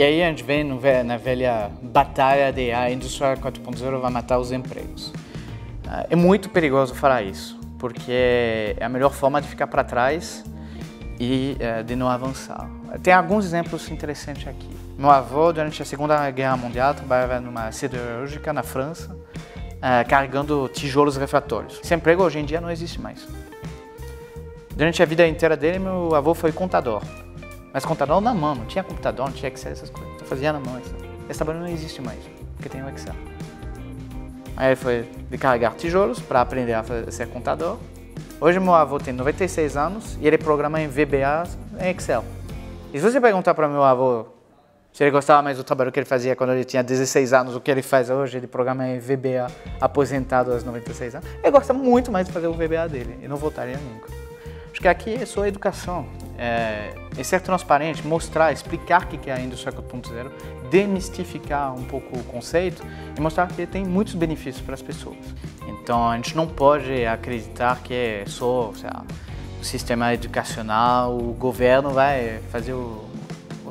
E aí a gente vem no, na velha batalha de a indústria 4.0 vai matar os empregos. Ah, é muito perigoso falar isso, porque é a melhor forma de ficar para trás e eh, de não avançar. Tem alguns exemplos interessantes aqui. Meu avô, durante a Segunda Guerra Mundial, trabalhava numa siderúrgica na França, uh, carregando tijolos refratórios. Esse emprego hoje em dia não existe mais. Durante a vida inteira dele, meu avô foi contador. Mas contador na mão, não tinha computador, não tinha Excel, essas coisas. Então fazia na mão isso. Esse trabalho não existe mais, porque tem o Excel. Aí foi de carregar tijolos para aprender a ser contador. Hoje meu avô tem 96 anos e ele programa em VBA em Excel. E se você perguntar para meu avô se ele gostava mais do trabalho que ele fazia quando ele tinha 16 anos, o que ele faz hoje, ele programa em VBA aposentado aos 96 anos, ele gosta muito mais de fazer o VBA dele e não voltaria nunca. Acho que aqui é só educação, é, é ser transparente, mostrar, explicar o que é a indústria 4.0, demistificar um pouco o conceito e mostrar que tem muitos benefícios para as pessoas. Então a gente não pode acreditar que é só lá, o sistema educacional, o governo vai fazer o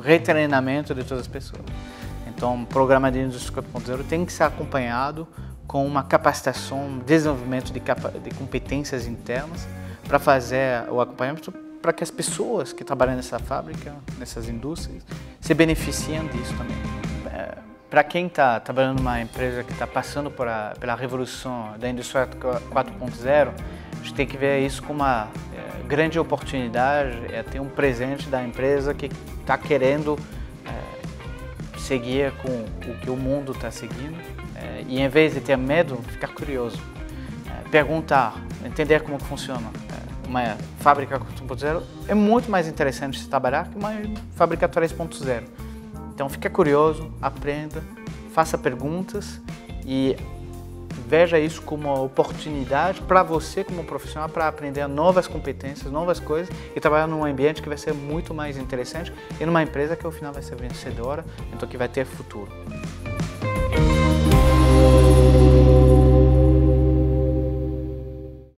retreinamento de todas as pessoas. Então, o programa de indústria 4.0 tem que ser acompanhado com uma capacitação, desenvolvimento de, capa de competências internas para fazer o acompanhamento para que as pessoas que trabalham nessa fábrica, nessas indústrias, se beneficiem disso também. É, para quem está trabalhando numa empresa que está passando pela revolução da indústria 4.0, a gente tem que ver isso como uma é, grande oportunidade, é ter um presente da empresa que está querendo é, seguir com o que o mundo está seguindo é, e em vez de ter medo, ficar curioso, é, perguntar, entender como funciona. Uma fábrica 4.0 é muito mais interessante se trabalhar que uma fábrica 3.0. Então fica curioso, aprenda, faça perguntas e veja isso como uma oportunidade para você como profissional para aprender novas competências, novas coisas e trabalhar num ambiente que vai ser muito mais interessante e numa empresa que ao final vai ser vencedora, então que vai ter futuro.